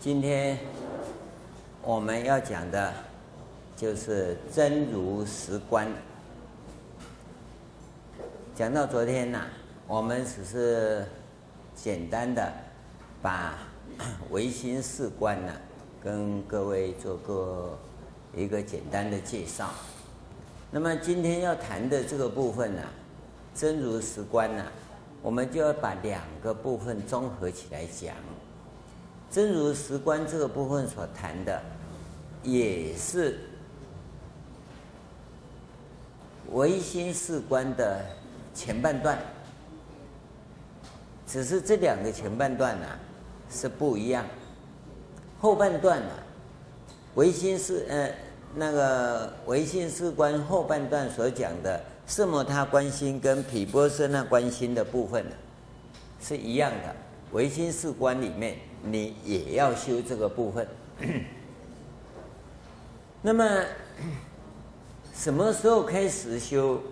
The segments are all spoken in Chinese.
今天我们要讲的，就是真如实观。讲到昨天呐、我们只是简单的把唯心是观呢，跟各位做个一个简单的介绍。那么今天要谈的这个部分呢、真如实观呢、我们就要把两个部分综合起来讲。真如实观这个部分所谈的，也是唯心是观的前半段，只是这两个前半段呢、是不一样。后半段呢、唯心是呃那个唯心是观后半段所讲的色摩他观心跟毗钵舍那观心的部分呢，是一样的。唯心是观里面。你也要修这个部分。那么，什么时候开始修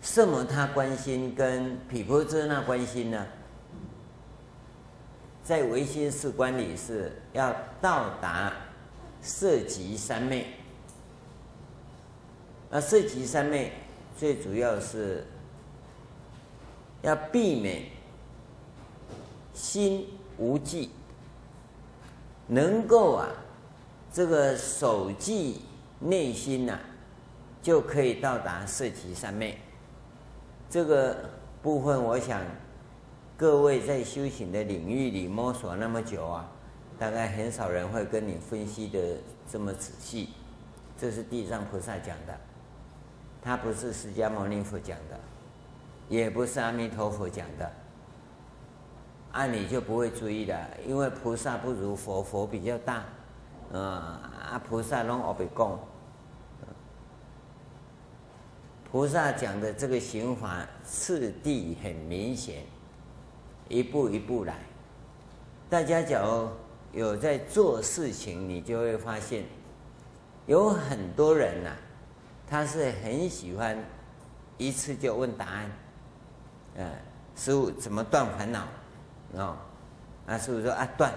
色摩他观心跟毗婆遮那观心呢？在唯心是观里是要到达色极三昧。那色极三昧最主要是要避免心无记。能够啊，这个守记内心呐、就可以到达色极三昧。这个部分，我想各位在修行的领域里摸索那么久啊，大概很少人会跟你分析的这么仔细。这是地藏菩萨讲的，他不是释迦牟尼佛讲的，也不是阿弥陀佛讲的。按你就不会注意的，因为菩萨不如佛，佛比较大，嗯、啊，菩萨拢奥比讲，菩萨讲的这个行法次第很明显，一步一步来。大家假如有在做事情，你就会发现，有很多人呐、他是很喜欢一次就问答案，嗯，师父怎么断烦恼？哦，啊，师父说啊断，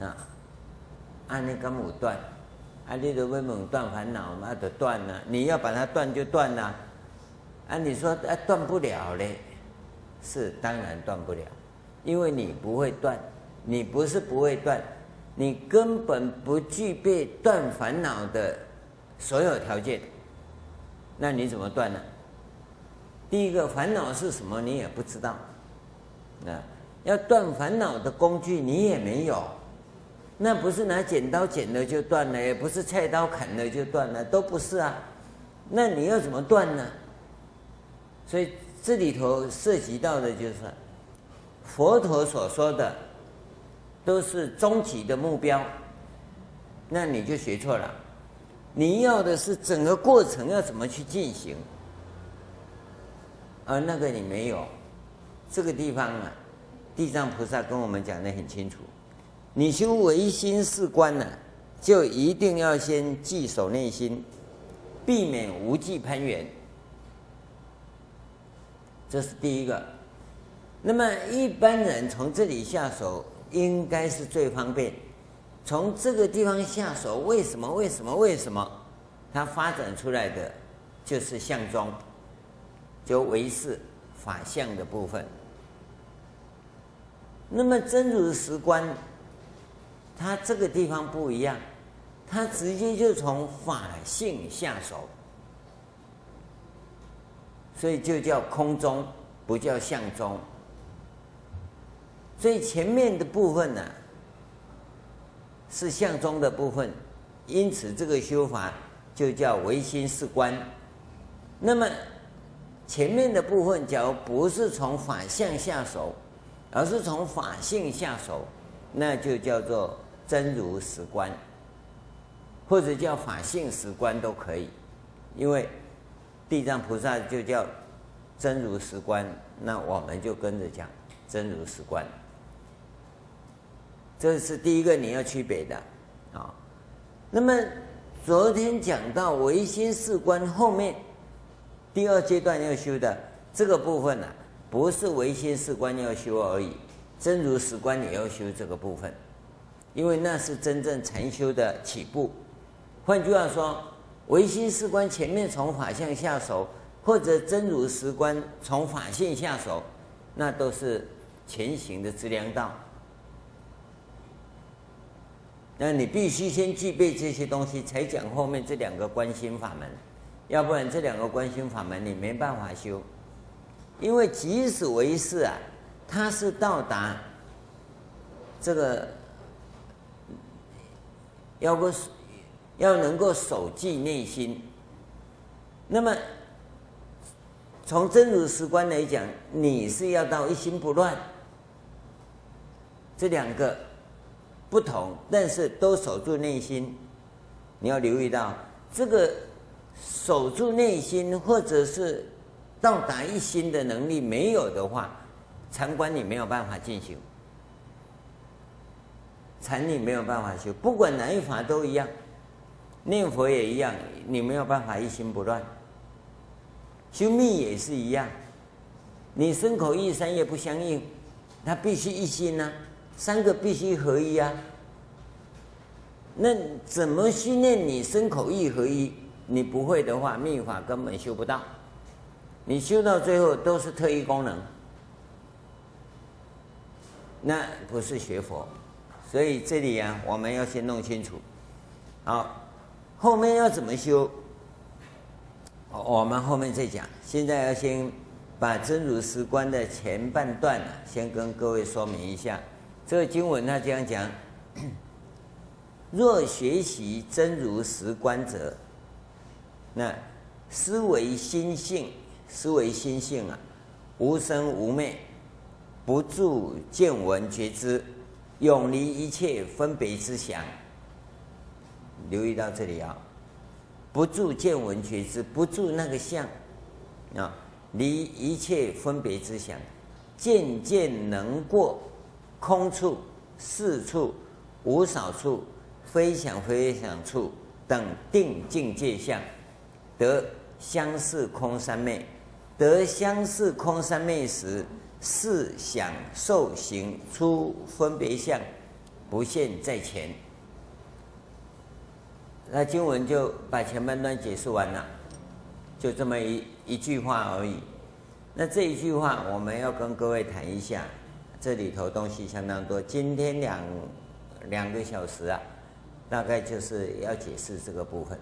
啊，啊你敢有断？啊，你都问问断烦恼嘛，就断了。你要把它断就断了，啊，你说啊断不了嘞？是当然断不了，因为你不会断，你不是不会断，你根本不具备断烦恼的所有条件，那你怎么断呢？第一个烦恼是什么？你也不知道，啊。要断烦恼的工具你也没有，那不是拿剪刀剪了就断了，也不是菜刀砍了就断了，都不是啊。那你要怎么断呢？所以这里头涉及到的就是佛陀所说的都是终极的目标，那你就学错了。你要的是整个过程要怎么去进行，而那个你没有，这个地方啊。地藏菩萨跟我们讲的很清楚，你修唯心是观呢，就一定要先记守内心，避免无忌攀缘，这是第一个。那么一般人从这里下手应该是最方便，从这个地方下手，为什么？为什么？为什么？它发展出来的就是相宗，就唯识法相的部分。那么真如实观，它这个地方不一样，它直接就从法性下手，所以就叫空宗，不叫相宗。所以前面的部分呢，是相宗的部分，因此这个修法就叫唯心是观。那么前面的部分，假如不是从法相下手。而是从法性下手，那就叫做真如实观，或者叫法性实观都可以，因为地藏菩萨就叫真如实观，那我们就跟着讲真如实观。这是第一个你要区别的啊。那么昨天讲到唯心是观后面第二阶段要修的这个部分呢、不是唯心是观要修而已，真如实观也要修这个部分，因为那是真正禅修的起步。换句话说，唯心是观前面从法相下手，或者真如实观从法性下手，那都是前行的资粮道。那你必须先具备这些东西，才讲后面这两个观心法门，要不然这两个观心法门你没办法修。因为即使唯识啊，它是到达这个要个要能够守寂内心，那么从真如实观来讲，你是要到一心不乱，这两个不同，但是都守住内心。你要留意到这个守住内心，或者是。到达一心的能力没有的话，禅观你没有办法进行，禅你没有办法修，不管哪一法都一样，念佛也一样，你没有办法一心不乱。修密也是一样，你身口意三业不相应，它必须一心呐、三个必须合一啊。那怎么训练你身口意合一？你不会的话，密法根本修不到。你修到最后都是特异功能，那不是学佛，所以这里啊，我们要先弄清楚。好，后面要怎么修？我们后面再讲。现在要先把真如实观的前半段先跟各位说明一下。这个经文它这样讲：若学习真如实观者，那思维心性。思维心性啊，无生无灭，不住见闻觉知，永离一切分别之想。留意到这里啊，不住见闻觉知，不住那个相啊，离一切分别之想，渐渐能过空处、识处、无少处、非想非想处等定境界相，得相似空三昧。得相似空三昧时，是想受行出分别相，不现在前。那经文就把前半段解释完了，就这么一一句话而已。那这一句话我们要跟各位谈一下，这里头东西相当多。今天两两个小时啊，大概就是要解释这个部分。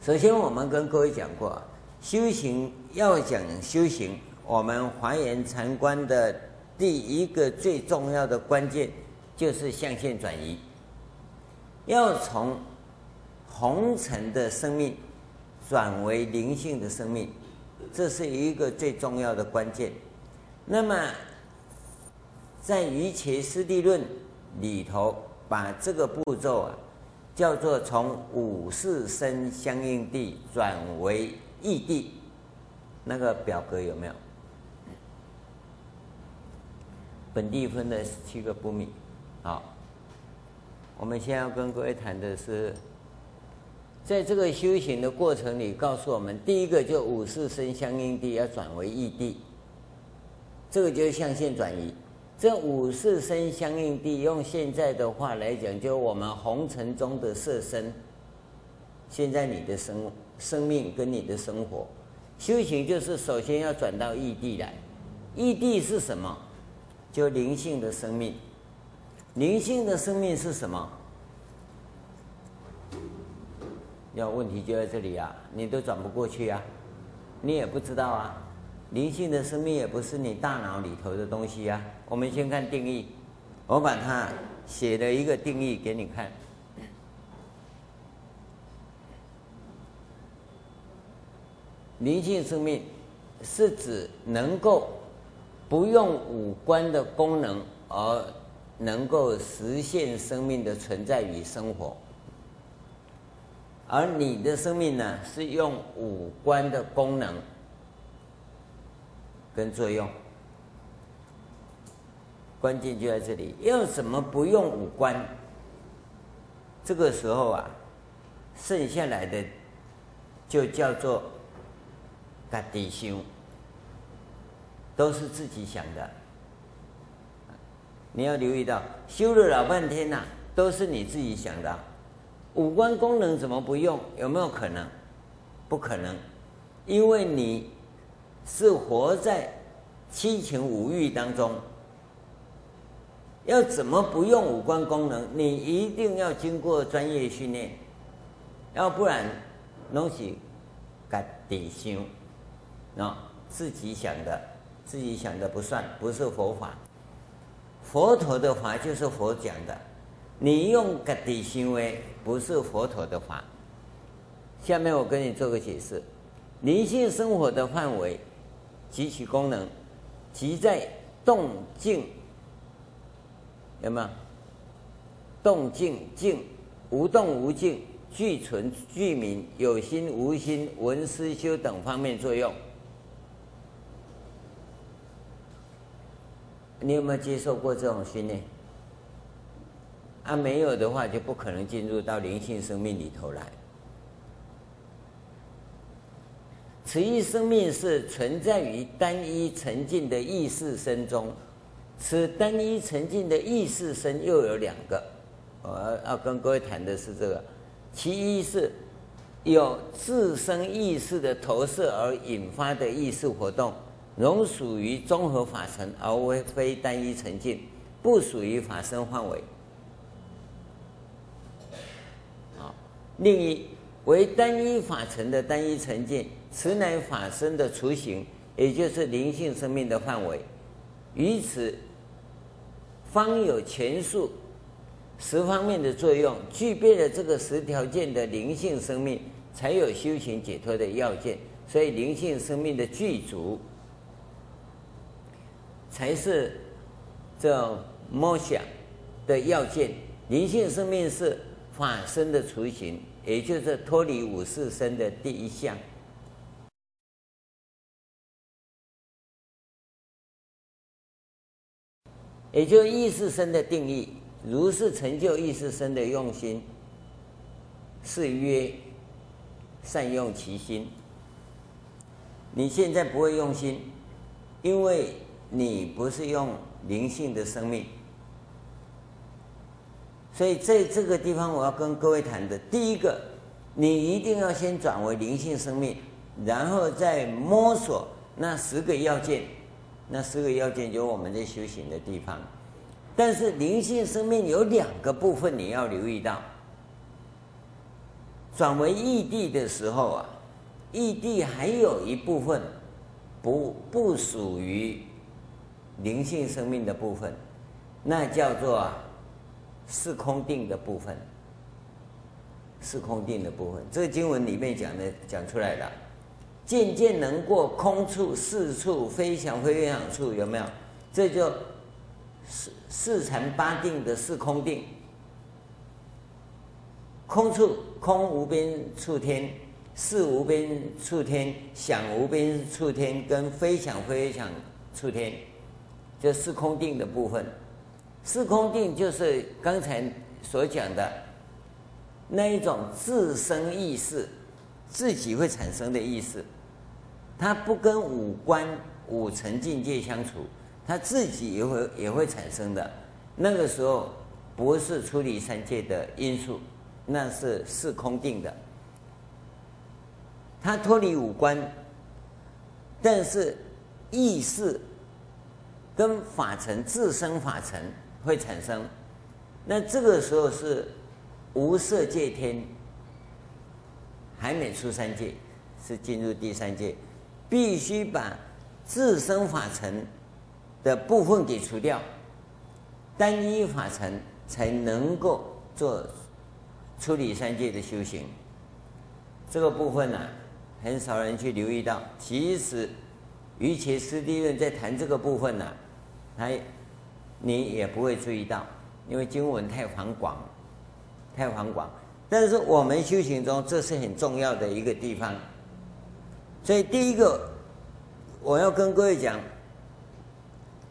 首先，我们跟各位讲过。修行要讲修行，我们华严禅观的第一个最重要的关键就是相现转移，要从红尘的生命转为灵性的生命，这是一个最重要的关键。那么在《瑜伽师地论》里头，把这个步骤啊叫做从五识身相应地转为。异地，那个表格有没有？本地分的七个不明。好，我们先要跟各位谈的是，在这个修行的过程里，告诉我们，第一个就五识身相应地要转为异地，这个就是相现转移。这五识身相应地，用现在的话来讲，就我们红尘中的色身。现在你的生生命跟你的生活，修行就是首先要转到异地来。异地是什么？就灵性的生命。灵性的生命是什么？要问题就在这里啊！你都转不过去啊，你也不知道啊。灵性的生命也不是你大脑里头的东西啊。我们先看定义，我把它写了一个定义给你看。灵性生命是指能够不用五官的功能而能够实现生命的存在与生活，而你的生命呢，是用五官的功能跟作用，关键就在这里。要怎么不用五官？这个时候啊，剩下来的就叫做。他底修都是自己想的，你要留意到，修了老半天呐、都是你自己想的、五官功能怎么不用？有没有可能？不可能，因为你是活在七情五欲当中。要怎么不用五官功能？你一定要经过专业训练，要不然东西该底修，那自己想的，自己想的不算，不是佛法。佛陀的法就是佛讲的，你用个底行为不是佛陀的法。下面我跟你做个解释：灵性生活的范围及其功能，即在动静。有没有？动静静，无动无静，具存具名，有心无心，闻思修等方面作用。你有没有接受过这种训练？啊，没有的话就不可能进入到灵性生命里头来。此一生命是存在于单一沉静的意识身中。此单一沉静的意识身又有两个，我要跟各位谈的是这个，其一是有自身意识的投射而引发的意识活动，仍属于综合法尘，而为非单一沉静，不属于法身范围。啊，另一为单一法尘的单一沉静，此乃法身的雏形，也就是灵性生命的范围。于此，方有前述十方面的作用，具备了这个十条件的灵性生命，才有修行解脱的要件。所以，灵性生命的具足，才是这梦想的要件。灵性生命是法身的雏形，也就是脱离五识身的第一项。也就是意识身的定义，如是成就意识身的用心，是曰善用其心。你现在不会用心，因为你不是用灵性的生命，所以在这个地方我要跟各位谈的，第一个，你一定要先转为灵性生命，然后再摸索那十个要件。那十个要件就是我们在修行的地方，但是灵性生命有两个部分你要留意到。转为异地的时候啊，异地还有一部分不不属于灵性生命的部分，那叫做四空定的部分。四空定的部分，这个经文里面讲的讲出来的。渐渐能过空处、四处、非想非非想处，有没有？这就四四禅八定的四空定。空处，空无边处天；是无边处天；想无边处天；跟非想非想处天，就四空定的部分。四空定就是刚才所讲的那一种自身意识，自己会产生的意识。它不跟五官五层境界相处，它自己也会也会产生的。那个时候不是出离三界的因素，那是四空定的。它脱离五官，但是意识跟法尘自身法尘会产生。那这个时候是无色界天，还没出三界，是进入第三界。必须把自身法尘的部分给除掉，单一法尘才能够做出离三界的修行。这个部分呢、很少人去留意到。其实，瑜伽师地论在谈这个部分呢、他你也不会注意到，因为经文太繁广，太繁广。但是我们修行中，这是很重要的一个地方。所以第一个，我要跟各位讲，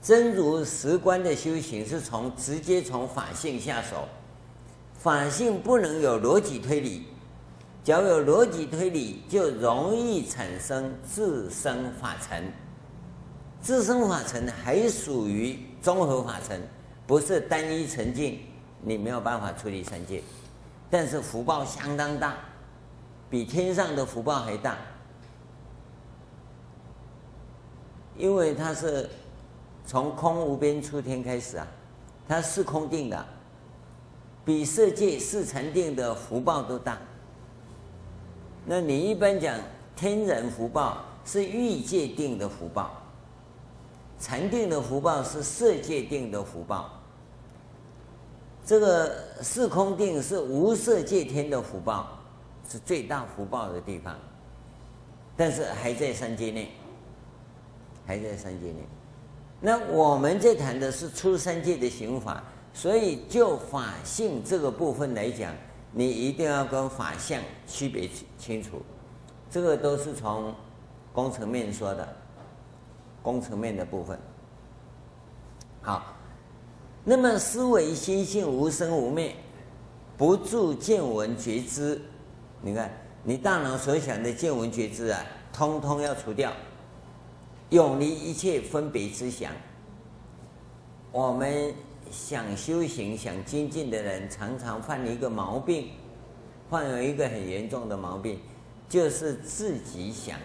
真如实观的修行是从直接从法性下手，法性不能有逻辑推理，只要有逻辑推理，就容易产生自身法尘。自身法尘还属于综合法尘，不是单一沉静，你没有办法处理三界。但是福报相当大，比天上的福报还大，因为它是从空无边出天开始啊，它是空定的，比色界四禅定的福报都大。那你一般讲天人福报是欲界定的福报，禅定的福报是色界定的福报。这个四空定是无色界天的福报，是最大福报的地方，但是还在三界内，还在三界内。那我们在谈的是出三界的行法，所以就法性这个部分来讲，你一定要跟法相区别清楚。这个都是从工程面说的，工程面的部分。好。那么思维心性无生无灭，不住见闻觉知。你看，你大脑所想的见闻觉知啊，通通要除掉，永离一切分别之想。我们想修行、想精进的人，常常犯一个毛病，患有一个很严重的毛病，就是自己想。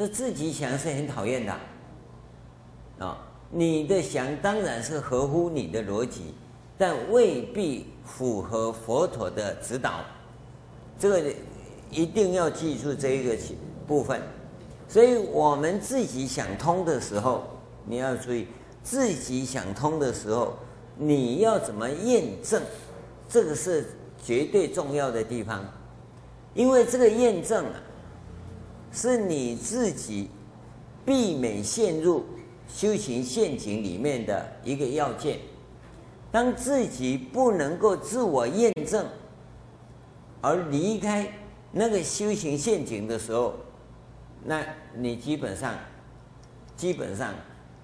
这自己想是很讨厌的，啊、你的想当然是合乎你的逻辑，但未必符合佛陀的指导。这个一定要记住这一个部分。所以我们自己想通的时候，你要注意自己想通的时候，你要怎么验证？这个是绝对重要的地方，因为这个验证啊，是你自己避免陷入。修行陷阱里面的一个要件，当自己不能够自我验证，而离开那个修行陷阱的时候，那你基本上，基本上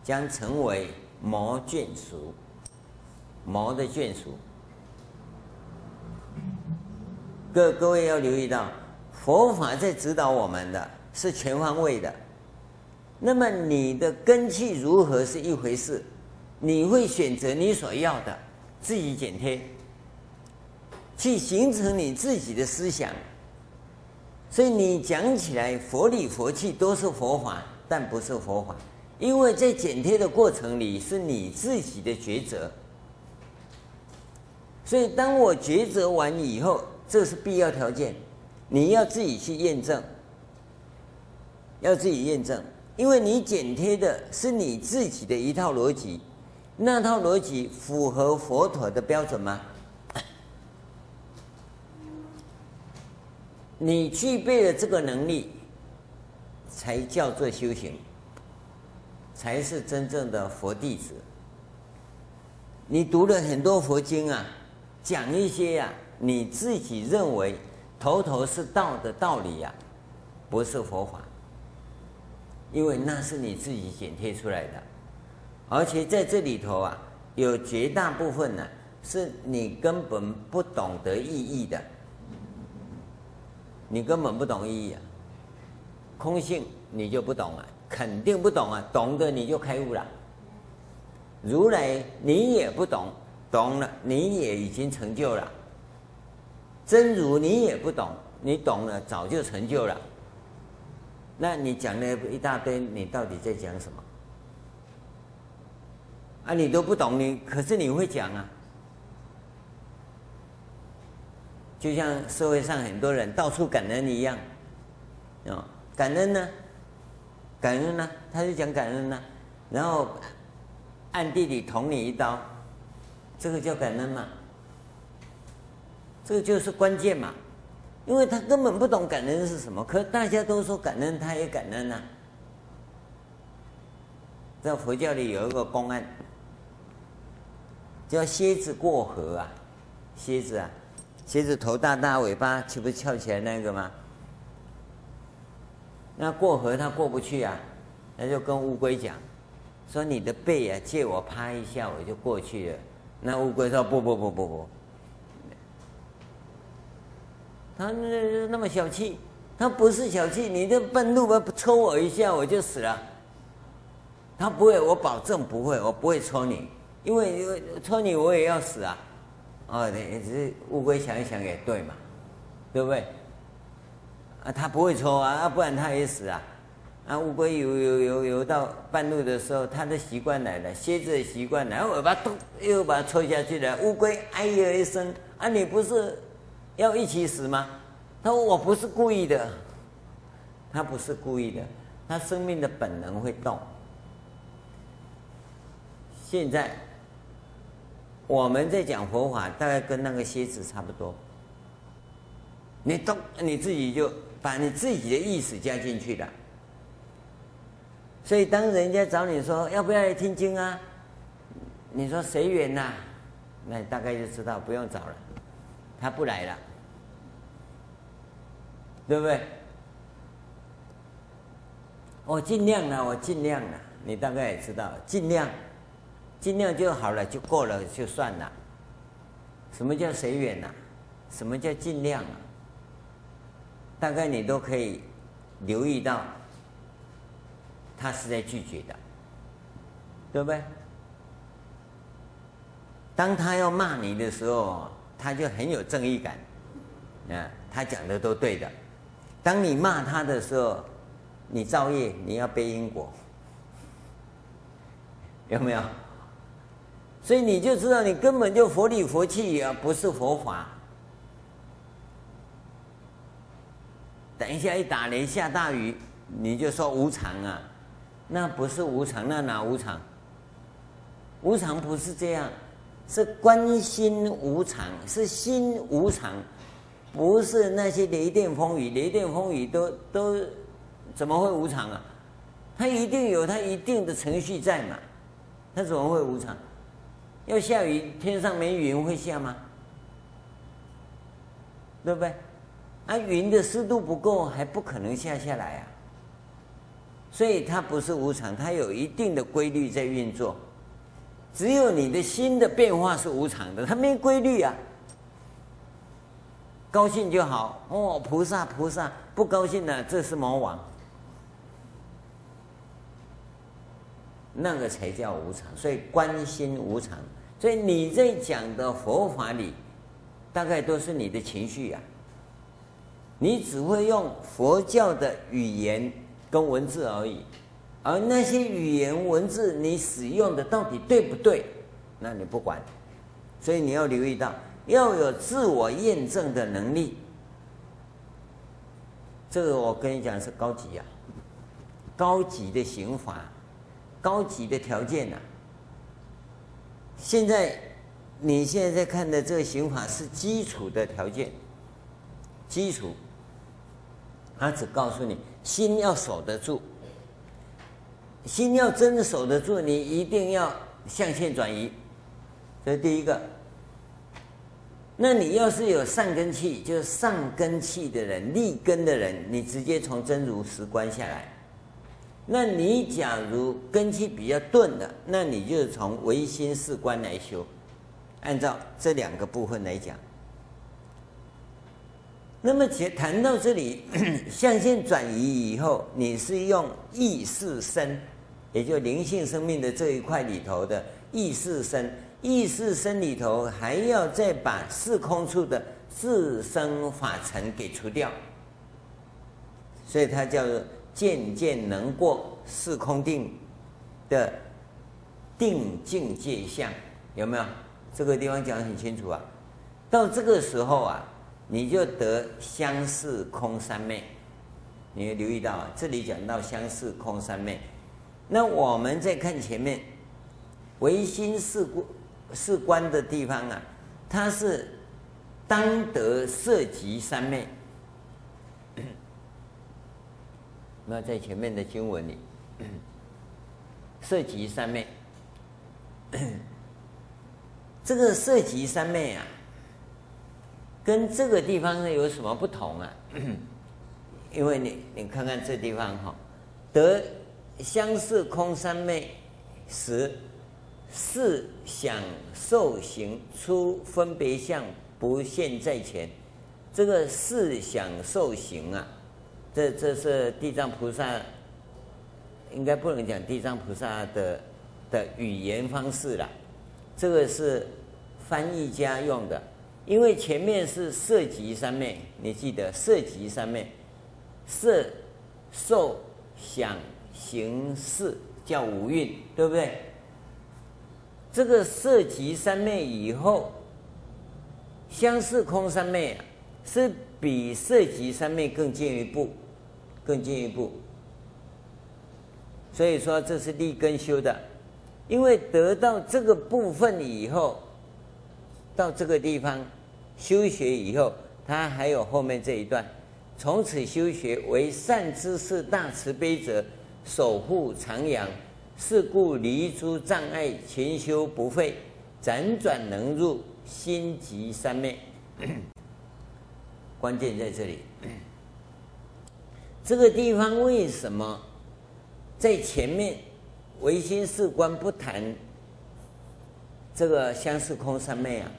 将成为魔眷属，魔的眷属。各各位要留意到，佛法在指导我们的是全方位的。那么你的根器如何是一回事，你会选择你所要的，自己剪贴，去形成你自己的思想。所以你讲起来佛理佛气都是佛法，但不是佛法，因为在剪贴的过程里是你自己的抉择。所以当我抉择完以后，这是必要条件，你要自己去验证，要自己验证。因为你剪贴的是你自己的一套逻辑，那套逻辑符合佛陀的标准吗？你具备了这个能力，才叫做修行，才是真正的佛弟子。你读了很多佛经啊，讲一些呀、啊，你自己认为头头是道的道理呀、不是佛法。因为那是你自己剪贴出来的，而且在这里头啊，有绝大部分呢是你根本不懂得意义的，你根本不懂意义啊。空性你就不懂啊，肯定不懂啊，懂的你就开悟了。如来你也不懂，懂了你也已经成就了。真如你也不懂，你懂了早就成就了。那你讲了一大堆，你到底在讲什么？啊，你都不懂，你可是你会讲啊。就像社会上很多人到处感恩一样，哦，感恩呢，感恩呢，他就讲感恩呢，然后暗地里捅你一刀，这个叫感恩嘛？这个就是关键嘛。因为他根本不懂感恩是什么，可大家都说感恩，他也感恩呐、在佛教里有一个公案，叫蝎子过河啊，蝎子啊，蝎子头大大，尾巴岂不是翘起来那个吗？那过河他过不去啊，那就跟乌龟讲，说你的背啊，借我趴一下，我就过去了。那乌龟说不不不不不。他那那么小气，他不是小气，你这半路吧，抽我一下我就死了。他不会，我保证不会，我不会抽你，因为因为戳你我也要死啊，哦，只是乌龟想一想也对嘛，对不对？啊，他不会抽啊，啊，不然他也死啊。啊，乌龟游游游游到半路的时候，它的习惯来了，蝎子的习惯来，然后尾巴咚又把它抽下去了。乌龟哎呀一声，啊，你不是要一起死吗？他说我不是故意的，他不是故意的，他生命的本能会动。现在我们在讲佛法，大概跟那个蝎子差不多。你动，你自己就把你自己的意识加进去了。所以，当人家找你说要不要来听经啊？你说随缘呐，那大概就知道不用找了，他不来了，对不对？我尽量了，我尽量了，你大概也知道，尽量，尽量就好了，就过了，就算了。什么叫随缘呐？什么叫尽量啊？大概你都可以留意到。他是在拒绝的，对不对？当他要骂你的时候，他就很有正义感，啊，他讲的都对的。当你骂他的时候，你造业，你要背因果，有没有？所以你就知道，你根本就佛里佛气啊，不是佛法。等一下一打雷下大雨，你就说无常啊。那不是无常，那哪无常？无常不是这样，是关心无常，是心无常，不是那些雷电风雨，雷电风雨都都怎么会无常啊？它一定有它一定的程序在嘛，它怎么会无常？要下雨，天上没云会下吗？对不对？啊，云的湿度不够，还不可能下下来啊。所以它不是无常，它有一定的规律在运作。只有你的心的变化是无常的，它没规律啊。高兴就好哦，菩萨菩萨；不高兴呢，这是魔王。那个才叫无常，所以关心无常。所以你在讲的佛法里，大概都是你的情绪啊。你只会用佛教的语言。跟文字而已，而那些语言文字你使用的到底对不对？那你不管，所以你要留意到，要有自我验证的能力。这个我跟你讲是高级啊，高级的刑法，高级的条件啊。现在你现在在看的这个刑法是基础的条件，基础，他只告诉你。心要守得住，心要真守得住，你一定要象限转移，这是第一个。那你要是有上根器，就是上根器的人，立根的人，你直接从真如实观下来。那你假如根器比较钝的，那你就从唯心是观来修，按照这两个部分来讲。那么，谈到这里，象限转移以后，你是用意识身，也就灵性生命的这一块里头的意识身，意识身里头还要再把四空处的自生法尘给除掉，所以它叫做渐渐能过四空定的定境界相，有没有？这个地方讲得很清楚啊。到这个时候啊。你就得相似空三昧，你留意到，这里讲到相似空三昧，那我们再看前面唯心是故是观的地方啊，它是当得色即三昧。那在前面的经文里，色即三昧，这个色即三昧啊。跟这个地方呢有什么不同啊？因为你你看看这地方哈，得相似空三昧时，是想受行出分别相不现在前。这个是想受行啊，这这是地藏菩萨，应该不能讲地藏菩萨的的语言方式了，这个是翻译家用的，因为前面是色即三昧，你记得色即三昧，色、受、想、行、识叫五蕴，对不对？这个色即三昧以后，相似空三昧啊，是比色即三昧更进一步，更进一步。所以说这是立根修的，因为得到这个部分以后，到这个地方修学以后，他还有后面这一段，从此修学为善知识大慈悲者，守护徜徉，是故离诸障碍，勤修不废，辗转能入心即三昧。关键在这里，这个地方为什么？在前面，唯心是观不谈这个相似空三昧啊，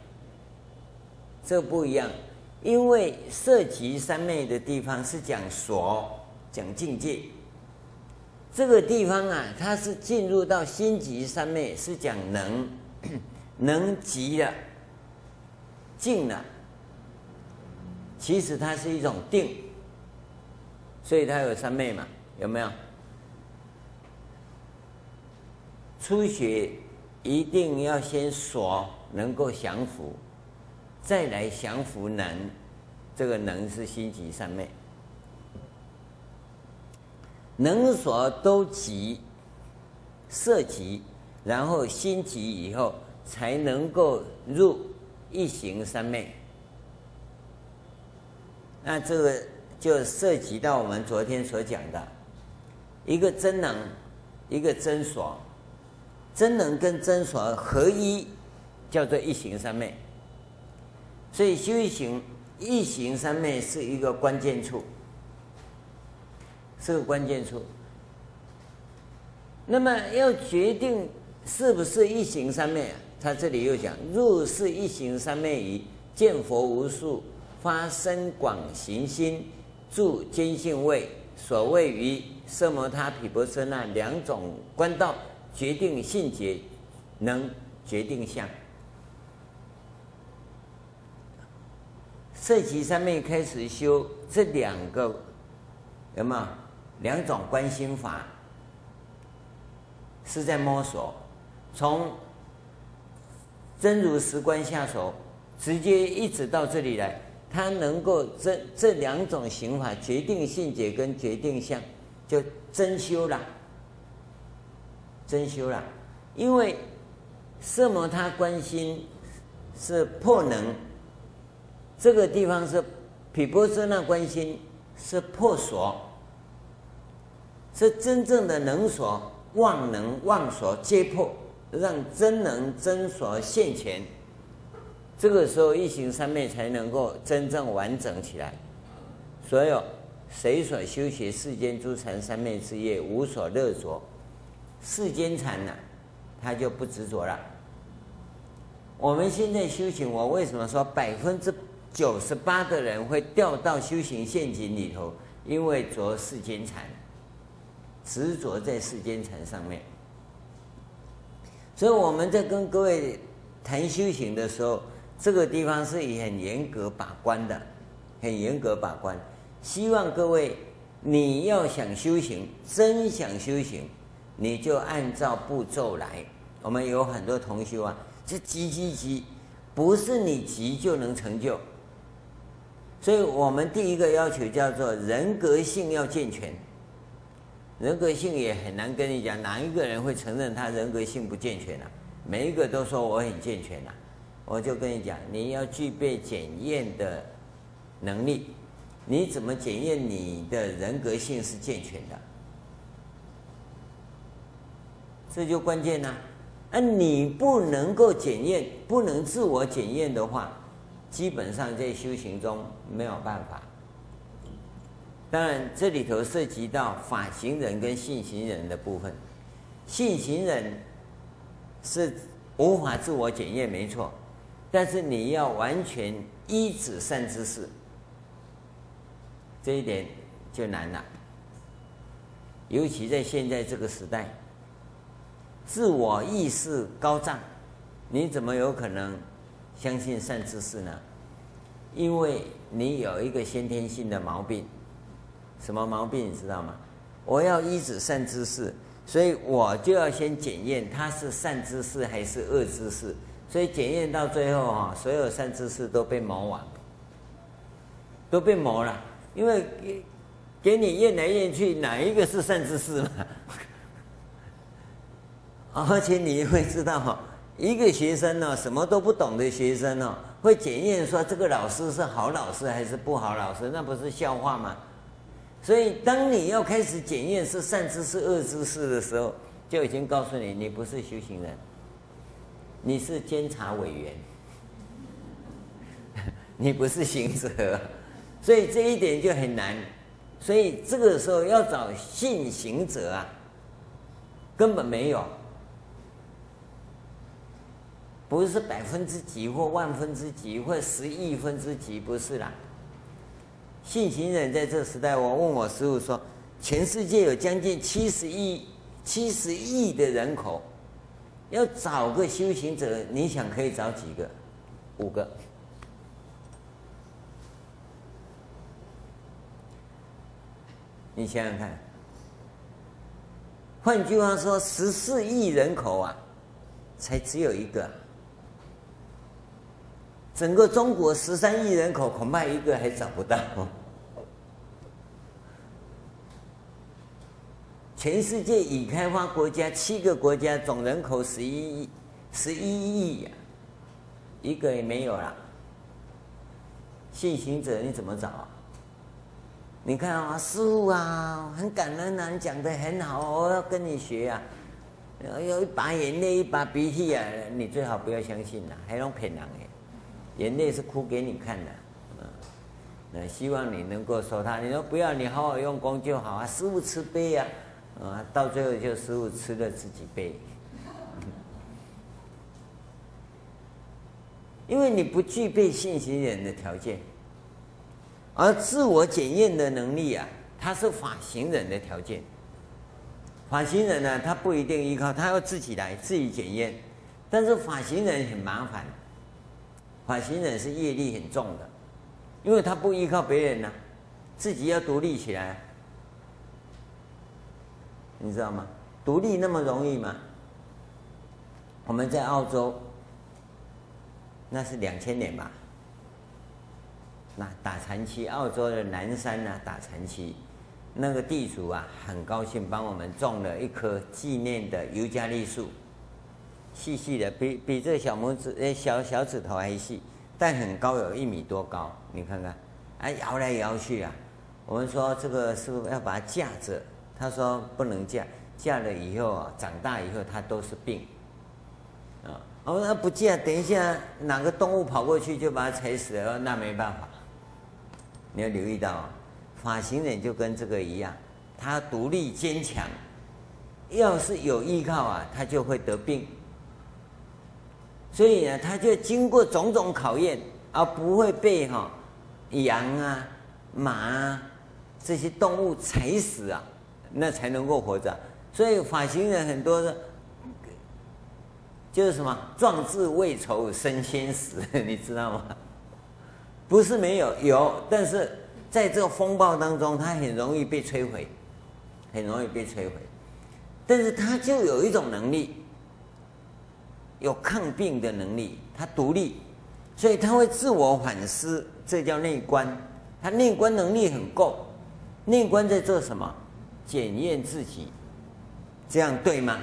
这不一样，因为涉及三昧的地方是讲所，讲境界，这个地方啊，它是进入到心即三昧，是讲能，能即了，静了，其实它是一种定，所以它有三昧嘛，有没有？初学一定要先所能够降伏，再来降伏能，这个能是心即三昧，能所都即，色及，然后心即以后，才能够入一行三昧。那这个就涉及到我们昨天所讲的，一个真能，一个真所。真能跟真所合一，叫做一行三昧。所以修行一行三昧是一个关键处，是个关键处。那么要决定是不是一行三昧啊？他这里又讲：入是一行三昧仪，见佛无数，发生广行心，住坚信位。所谓于奢摩他毗婆舍那两种观道。决定性结，能决定相。色即三昧开始修这两个，有没有两种观心法？是在摸索，从真如实观下手，直接一直到这里来，他能够这这两种行法决定性解跟决定相，就真修了。真修了，因为色魔他观心是破能，这个地方是毗婆舍那观心是破所，是真正的能所、妄能、妄所皆破，让真能真所现前。这个时候一行三昧才能够真正完整起来。所有谁所修学世间诸禅三昧之业，无所乐着。世间禅呢，他就不执着了。我们现在修行，我为什么说百分之九十八的人会掉到修行陷阱里头？因为着世间禅，执着在世间禅上面。所以我们在跟各位谈修行的时候，这个地方是很严格把关的，很严格把关。希望各位，你要想修行，真想修行。你就按照步骤来。我们有很多同修啊，就急急急，不是你急就能成就。所以我们第一个要求叫做人格性要健全。人格性也很难跟你讲，哪一个人会承认他人格性不健全啊？每一个都说我很健全啊。我就跟你讲，你要具备检验的能力。你怎么检验你的人格性是健全的？这就关键呐！啊，你不能够检验，不能自我检验的话，基本上在修行中没有办法。当然，这里头涉及到法行人跟信行人的部分。信行人是无法自我检验，没错，但是你要完全依止善知识，这一点就难了。尤其在现在这个时代。自我意识高涨，你怎么有可能相信善知识呢？因为你有一个先天性的毛病，什么毛病你知道吗？我要依止善知识，所以我就要先检验他是善知识还是恶知识。所以检验到最后哈，所有善知识都被磨完，都被磨了，因为给给你验来验去，哪一个是善知识嘛？而且你会知道哈，一个学生呢，什么都不懂的学生呢，会检验说这个老师是好老师还是不好老师，那不是笑话吗？所以当你要开始检验是善知识、恶知识的时候，就已经告诉你，你不是修行人。你是监察委员，你不是行者，所以这一点就很难。所以这个时候要找信行者啊，根本没有，不是百分之几或万分之几或十亿分之几，不是啦。信行人在这时代，我问我师父说，全世界有将近七十亿、七十亿的人口。要找个修行者，你想可以找几个？五个。你想想看。换句话说，十四亿人口啊，才只有一个。整个中国十三亿人口，恐怕一个还找不到。全世界已开发国家七个国家总人口十一亿，十一亿呀，一个也没有了。信行者你怎么找啊？你看啊，师父啊，很感恩啊，你讲的很好，我要跟你学啊。有一把眼泪一把鼻涕啊，你最好不要相信呐，还用骗人哎？眼泪是哭给你看的，嗯，那希望你能够说他。你说不要，你好好用功就好啊，师父慈悲呀。啊，到最后就师父吃了自己背，因为你不具备信心人的条件，而自我检验的能力啊，它是法行人的条件。法行人呢，他不一定依靠，他要自己来自己检验，但是法行人很麻烦，法行人是业力很重的，因为他不依靠别人呐、自己要独立起来。你知道吗？独立那么容易吗？我们在澳洲，那是两千年吧。那打禅期，澳洲的南山呐、打禅期，那个地主啊，很高兴帮我们种了一棵纪念的尤加利树，细细的，比比这小拇指诶小小指头还细，但很高，有一米多高。你看看，哎，摇来摇去啊。我们说这个是不是要把它架着？他说不能架，架了以后啊，长大以后它都是病，啊，我说不架，等一下哪个动物跑过去就把它踩死了，那没办法。你要留意到，发型人就跟这个一样，他独立坚强，要是有依靠啊，他就会得病。所以呢，他就经过种种考验，而不会被哈羊啊、马啊这些动物踩死啊。那才能够活着，所以法行人很多的，就是什么壮志未酬身先死，你知道吗？不是没有，有，但是在这个风暴当中，他很容易被摧毁，很容易被摧毁。但是他就有一种能力，有抗病的能力，他独立，所以他会自我反思，这叫内观。他内观能力很够，内观在做什么？检验自己，这样对吗？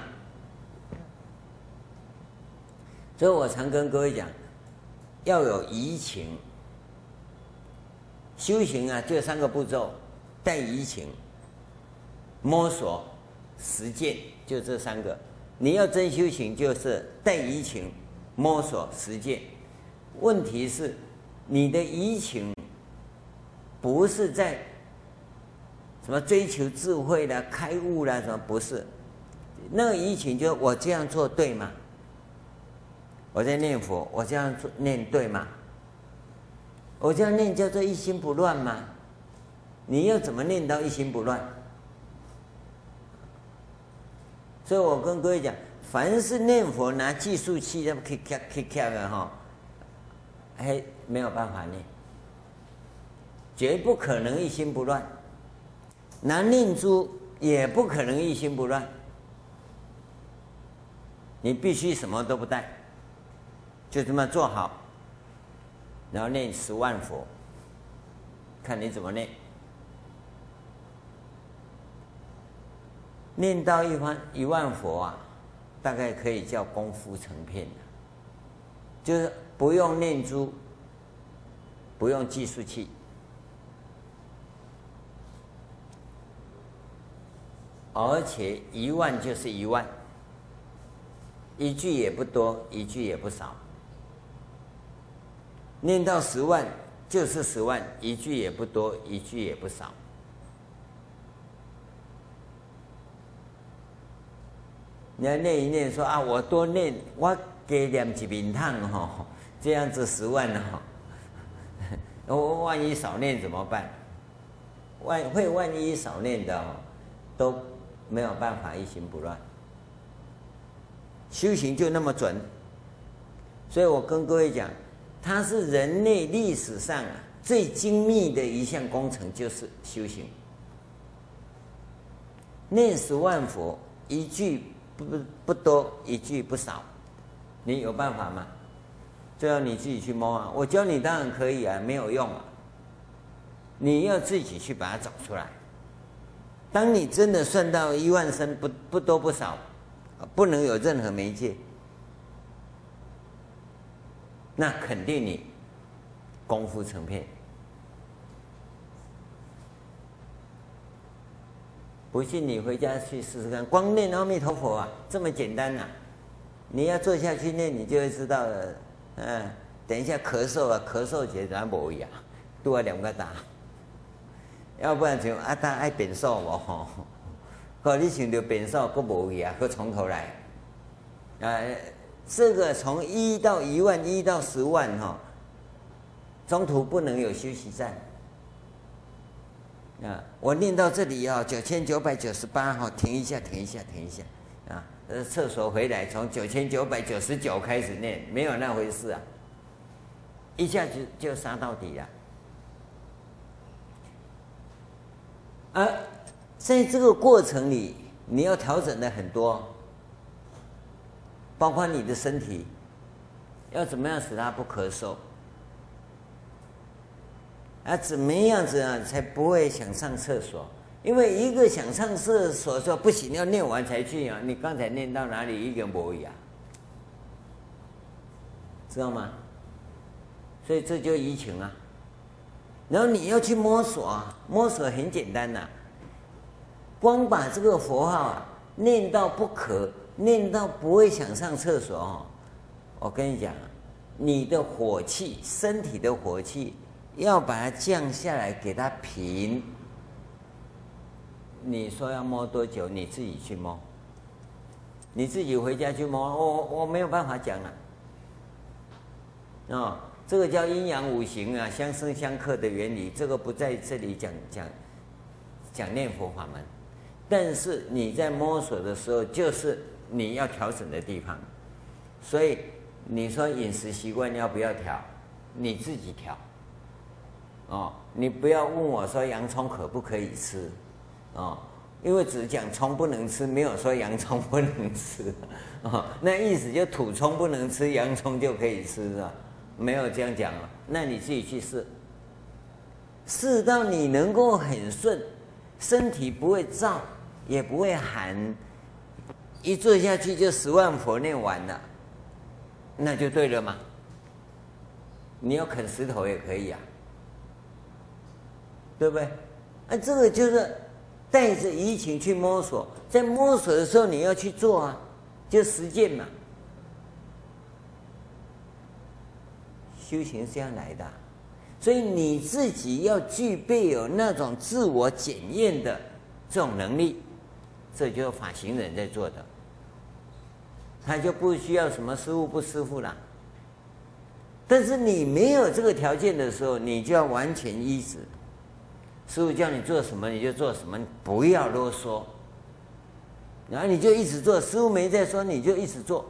所以我常跟各位讲，要有移情。修行啊，就三个步骤：带移情、摸索、实践，就这三个。你要真修行，就是带移情、摸索、实践。问题是，你的移情不是在。什么追求智慧啦、开悟啦？什么不是？那个移情就我这样做对吗？我在念佛，我这样做念对吗？我这样念叫做一心不乱吗？你要怎么念到一心不乱？所以我跟各位讲，凡是念佛拿计数器，那么咔咔咔咔的哈，哎，没有办法念，绝不可能一心不乱。拿念珠也不可能一心不乱。你必须什么都不带，就这么做好，然后念十万佛，看你怎么念。念到一番一万佛啊，大概可以叫功夫成片，就是不用念珠，不用计数器，而且一万就是一万。一句也不多，一句也不少。念到十万就是十万，一句也不多，一句也不少。你要念一念说啊，我多念，我给两几瓶汤哈，这样子十万哈。我 万一少念怎么办？万会万一少念的，都没有办法一心不乱。修行就那么准，所以我跟各位讲，它是人类历史上啊最精密的一项工程，就是修行。念十万佛，一句不不多，一句不少，你有办法吗？就要你自己去摸啊！我教你当然可以啊，没有用啊。你要自己去把它找出来。当你真的算到一万声，不不多不少。不能有任何媒介，那肯定你功夫成片。不信你回家去试试看，光念阿弥陀佛啊，这么简单呐、啊！你要坐下去念，你就会知道了。嗯，等一下咳嗽啊，咳嗽起来无呀，多两个打，要不然就阿达爱变瘦哦。可你想着变数，搁无去啊，搁从头来。啊、这个从一到一万，一到十万哈，中途不能有休息站。啊，我念到这里啊，九千九百九十八哈，停一下，停一下，停一下。啊，呃，厕所回来，从九千九百九十九开始念，没有那回事啊，一下就就杀到底了。啊。在这个过程里，你要调整的很多，包括你的身体，要怎么样使它不咳嗽，啊，怎么样子啊才不会想上厕所？因为一个想上厕所说不行，要念完才去啊！你刚才念到哪里一个模样，知道吗？所以这就移情啊。然后你要去摸索啊，摸索很简单呐、光把这个佛号啊念到不可，念到不会想上厕所哦。我跟你讲，你的火气，身体的火气，要把它降下来，给它平。你说要摸多久？你自己去摸，你自己回家去摸。我我没有办法讲了。哦，这个叫阴阳五行啊，相生相克的原理，这个不在这里讲讲讲念佛法门。但是你在摸索的时候，就是你要调整的地方。所以你说饮食习惯要不要调？你自己调。哦，你不要问我说洋葱可不可以吃？哦，因为只讲葱不能吃，没有说洋葱不能吃。哦，那意思就土葱不能吃，洋葱就可以吃啊？没有这样讲啊。那你自己去试，试到你能够很顺，身体不会燥。也不会寒，一坐下去就十万佛念完了，那就对了嘛。你要啃石头也可以啊，对不对？啊，这个就是带着移情去摸索，在摸索的时候你要去做啊，就实践嘛。修行是这样来的，所以你自己要具备有那种自我检验的这种能力。这就是法行人在做的，他就不需要什么师傅不师傅了。但是你没有这个条件的时候，你就要完全依止。师父叫你做什么你就做什么，你不要啰嗦。然后你就一直做，师父没在说，你就一直做。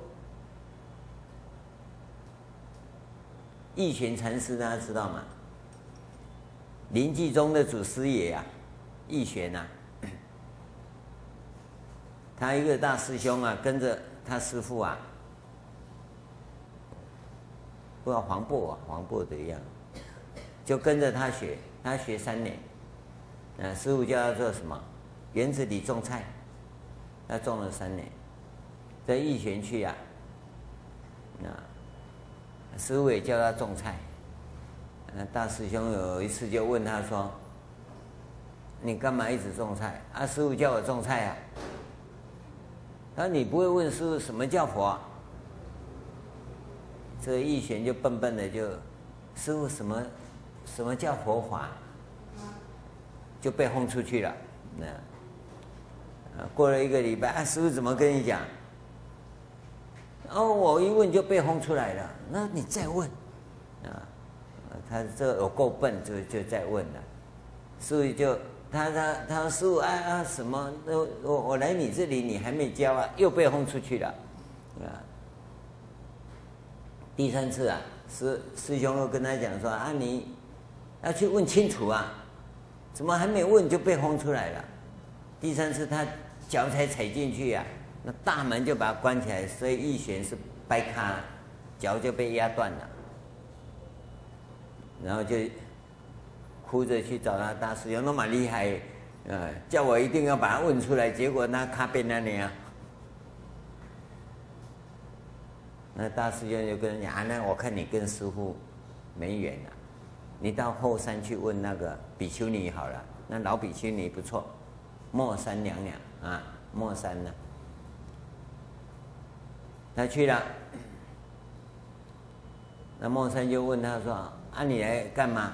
义玄禅师大家知道吗？林济宗的祖师爷啊，义玄呐，他一个大师兄啊，跟着他师父啊，不知道黄渤啊，黄渤的一样，就跟着他学，他学三年，啊，师傅叫他做什么？园子里种菜，他种了三年，在义玄去啊，啊，师傅也叫他种菜。那大师兄有一次就问他说：“你干嘛一直种菜？”啊，师傅叫我种菜啊。他说：“你不会问师傅什么叫佛？”这个义玄就笨笨的就：“师傅什么什么叫佛法？”就被轰出去了。那，过了一个礼拜，啊，师父怎么跟你讲？哦，我一问就被轰出来了。那你再问啊。他这有够笨，就就再问了，所以就他他他师父啊啊什么？我我我来你这里，你还没教啊，又被轰出去了，啊！第三次啊，师师兄又跟他讲说啊，你要去问清楚啊，怎么还没问就被轰出来了？第三次他脚才踩进去呀，那大门就把他关起来，所以义玄是掰咖，脚就被压断了。然后就哭着去找他大师兄，那么厉害，呃，叫我一定要把他问出来。结果那卡变那里啊，那大师兄就跟人讲啊，那我看你跟师父没缘了，你到后山去问那个比丘尼好了。那老比丘尼不错，莫三娘娘啊，莫三呢，他去了，那莫三就问他说。啊，你来干嘛？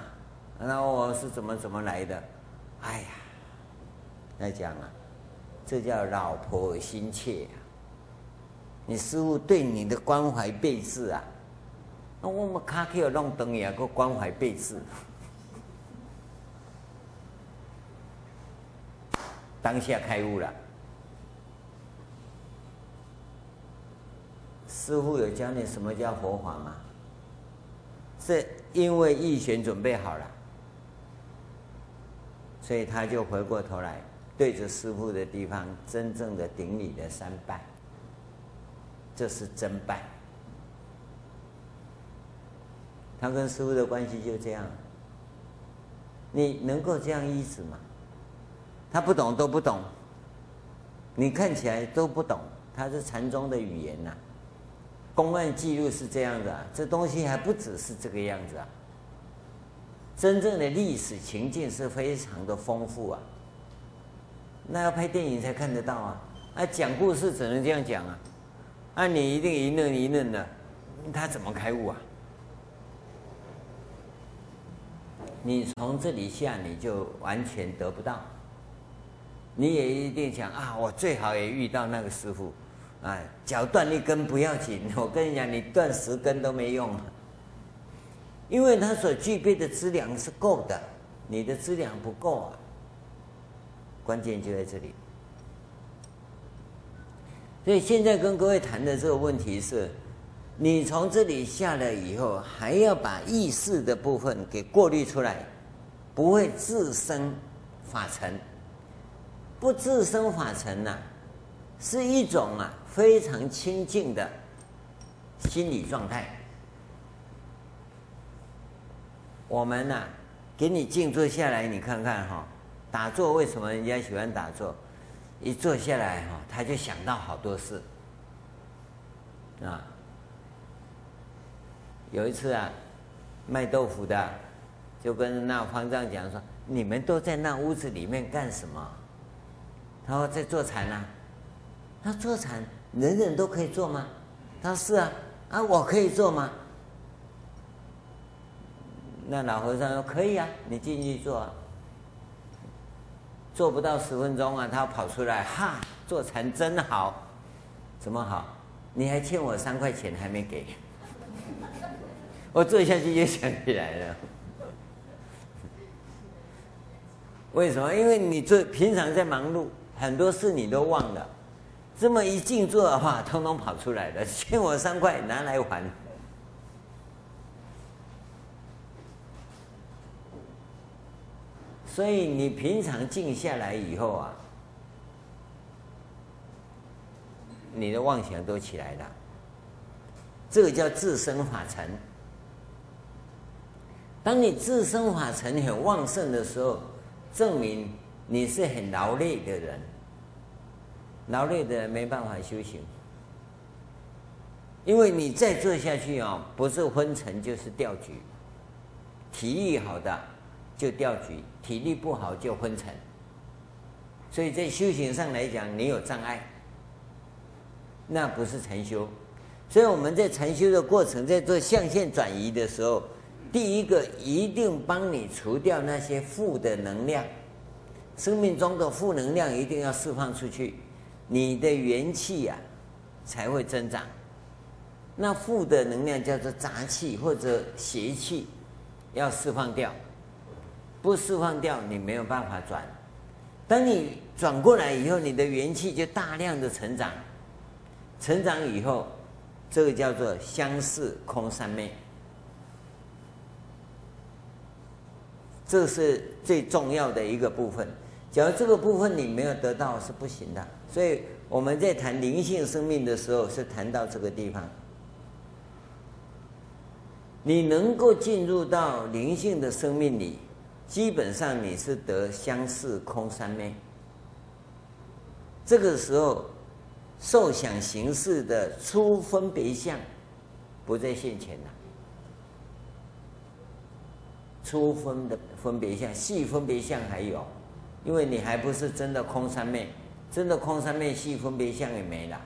那我是怎么怎么来的？哎呀，他讲啊，这叫老婆心切啊！你师傅对你的关怀备至啊，那我们卡克弄灯也够关怀备至，当下开悟了。师傅有教你什么叫佛法吗？是因为义玄准备好了，所以他就回过头来，对着师傅的地方真正的顶礼的三拜，这是真拜。他跟师父的关系就这样，你能够这样依止吗？他不懂都不懂，你看起来都不懂，他是禅宗的语言呐、公案记录是这样的，这东西还不只是这个样子啊。真正的历史情境是非常的丰富啊。那要拍电影才看得到啊。啊，讲故事只能这样讲啊。啊，你一定一愣一愣的，他怎么开悟啊？你从这里下你就完全得不到。你也一定想啊，我最好也遇到那个师傅。哎，脚断一根不要紧，我跟你讲，你断十根都没用，因为他所具备的资粮是够的，你的资粮不够啊。关键就在这里。所以现在跟各位谈的这个问题是，你从这里下来以后，还要把意识的部分给过滤出来，不会自生法尘，不自生法尘呐、啊。是一种啊非常清净的心理状态。我们呐、啊，给你静坐下来，你看看哈、哦，打坐为什么人家喜欢打坐？一坐下来哈、哦，他就想到好多事啊。有一次啊，卖豆腐的就跟那方丈讲说：“你们都在那屋子里面干什么？”他说：“在做禅啊。”他做禅，人人都可以做吗？他说是啊，啊，我可以做吗？那老和尚说可以啊，你进去坐啊。坐不到十分钟啊，他跑出来，哈，做禅真好，怎么好？你还欠我三块钱还没给，我坐下去就想起来了。为什么？因为你做平常在忙碌，很多事你都忘了。这么一静坐的话，通通跑出来了，欠我三块，拿来还。所以你平常静下来以后啊，你的妄想都起来了，这个叫自生法尘。当你自身法尘很旺盛的时候，证明你是很劳累的人，劳累的人没办法修行，因为你再做下去啊，不是昏沉就是掉举，体力好的。就掉举，体力不好就昏沉，所以在修行上来讲，你有障碍，那不是禅修。所以我们在禅修的过程，在做象限转移的时候，第一个一定帮你除掉那些负的能量，生命中的负能量一定要释放出去，你的元气呀才会增长。那负的能量叫做杂气或者邪气，要释放掉。不释放掉，你没有办法转。当你转过来以后，你的元气就大量的成长，成长以后，这个叫做相似空三昧。这是最重要的一个部分。假如这个部分你没有得到，是不行的。所以我们在谈灵性生命的时候，是谈到这个地方。你能够进入到灵性的生命里。基本上你是得相似空三昧，这个时候受想行识的初分别相不再现前了，初分的分别相、细分别相还有，因为你还不是真的空三昧，真的空三昧细分别相也没了，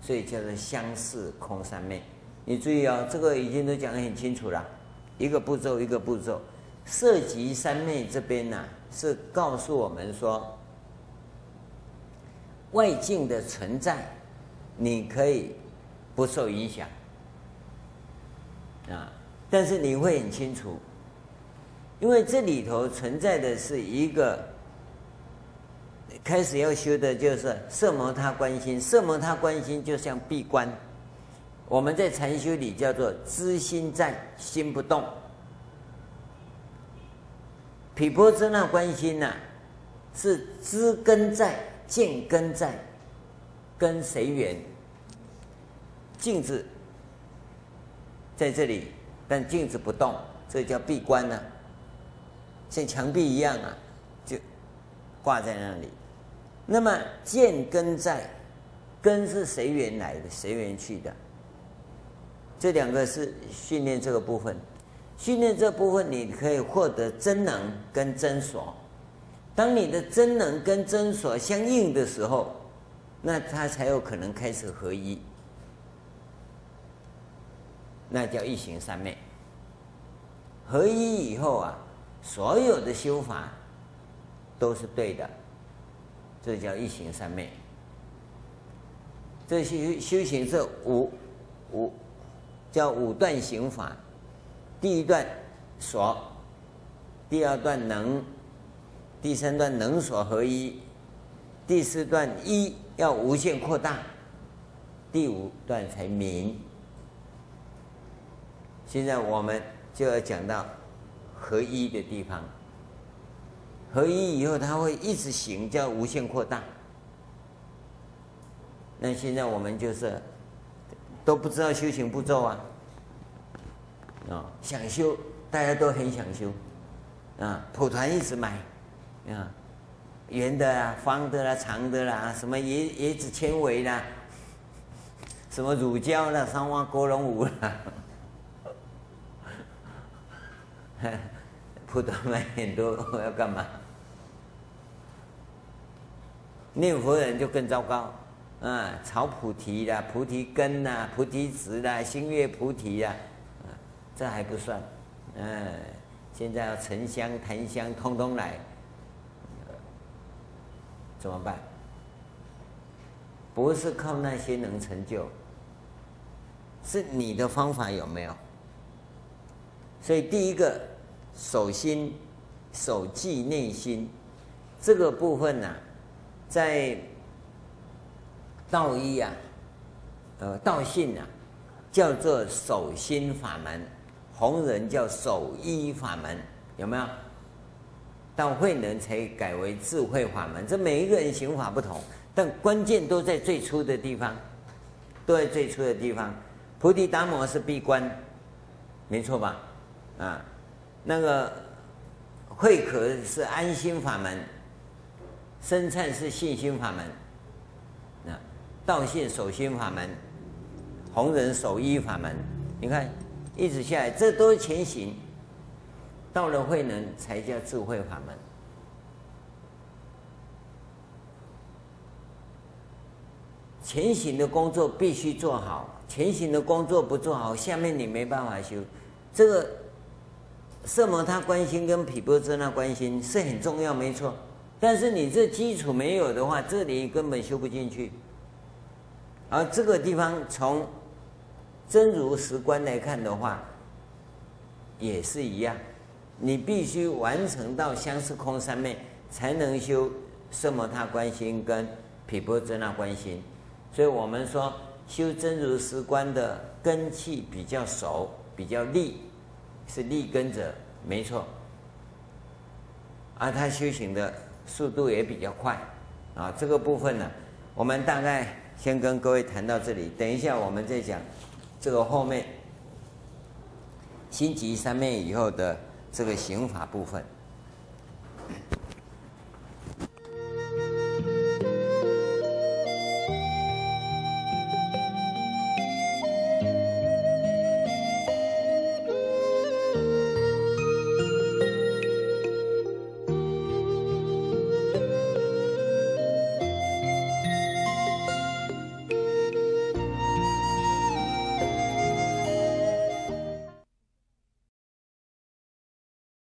所以叫做相似空三昧。你注意、哦，这个已经都讲得很清楚了，一个步骤一个步骤。色即三昧这边呢、是告诉我们说，外境的存在，你可以不受影响啊，但是你会很清楚，因为这里头存在的是一个开始要修的，就是色摩他关心。色摩他关心就像闭关，我们在禅修里叫做知心在，心不动。毗婆舍那关心呐、是知根在，见根在，跟谁缘？镜子在这里，但镜子不动，这叫闭关呢、像墙壁一样啊，就挂在那里。那么见根在，根是谁缘来的？谁缘去的？这两个是训练这个部分。训练这部分，你可以获得真能跟真所。当你的真能跟真所相应的时候，那它才有可能开始合一。那叫一行三昧。合一以后啊，所有的修法都是对的，这叫一行三昧。这修修行是五五，叫五段行法。第一段所，第二段能，第三段能所合一，第四段一要无限扩大，第五段才明。现在我们就要讲到合一的地方，合一以后它会一直行，叫无限扩大。那现在我们就是都不知道修行步骤啊。啊，想修，大家都很想修，啊，蒲团一直买，啊，圆的啦、方的啦、长的啦，什么椰椰子纤维啦，什么乳胶啦、三花锅龙舞啦，蒲团买很多，我要干嘛？念佛人就更糟糕，啊，草菩提啦、菩提根啦、菩提子啦、星月菩提啦。这还不算，嗯，现在要沉香、檀香，通通来，怎么办？不是靠那些能成就，是你的方法有没有？所以第一个守心、守寂内心这个部分呢、在道一啊，呃，道信啊，叫做守心法门，弘忍叫守一法门，有没有？到慧能才改为智慧法门。这每一个人行法不同，但关键都在最初的地方，都在最初的地方。菩提达摩是闭关，没错吧？啊，那个慧可是安心法门，僧璨是信心法门，啊，道信守心法门，弘忍守一法门。你看，一直下来，这都是前行。到了慧能才叫智慧法门。前行的工作必须做好，前行的工作不做好，下面你没办法修。这个色摩他观心跟毗钵遮那观心是很重要，没错。但是你这基础没有的话，这里根本修不进去。而这个地方从真如实观来看的话，也是一样。你必须完成到相似空三昧，才能修色摩他观心跟毗钵遮那观心。所以我们说修真如实观的根器比较熟，比较利，是立根者，没错。而他修行的速度也比较快，啊，这个部分呢，我们大概先跟各位谈到这里，等一下我们再讲这个后面心急三昧以后的。这个刑法部分。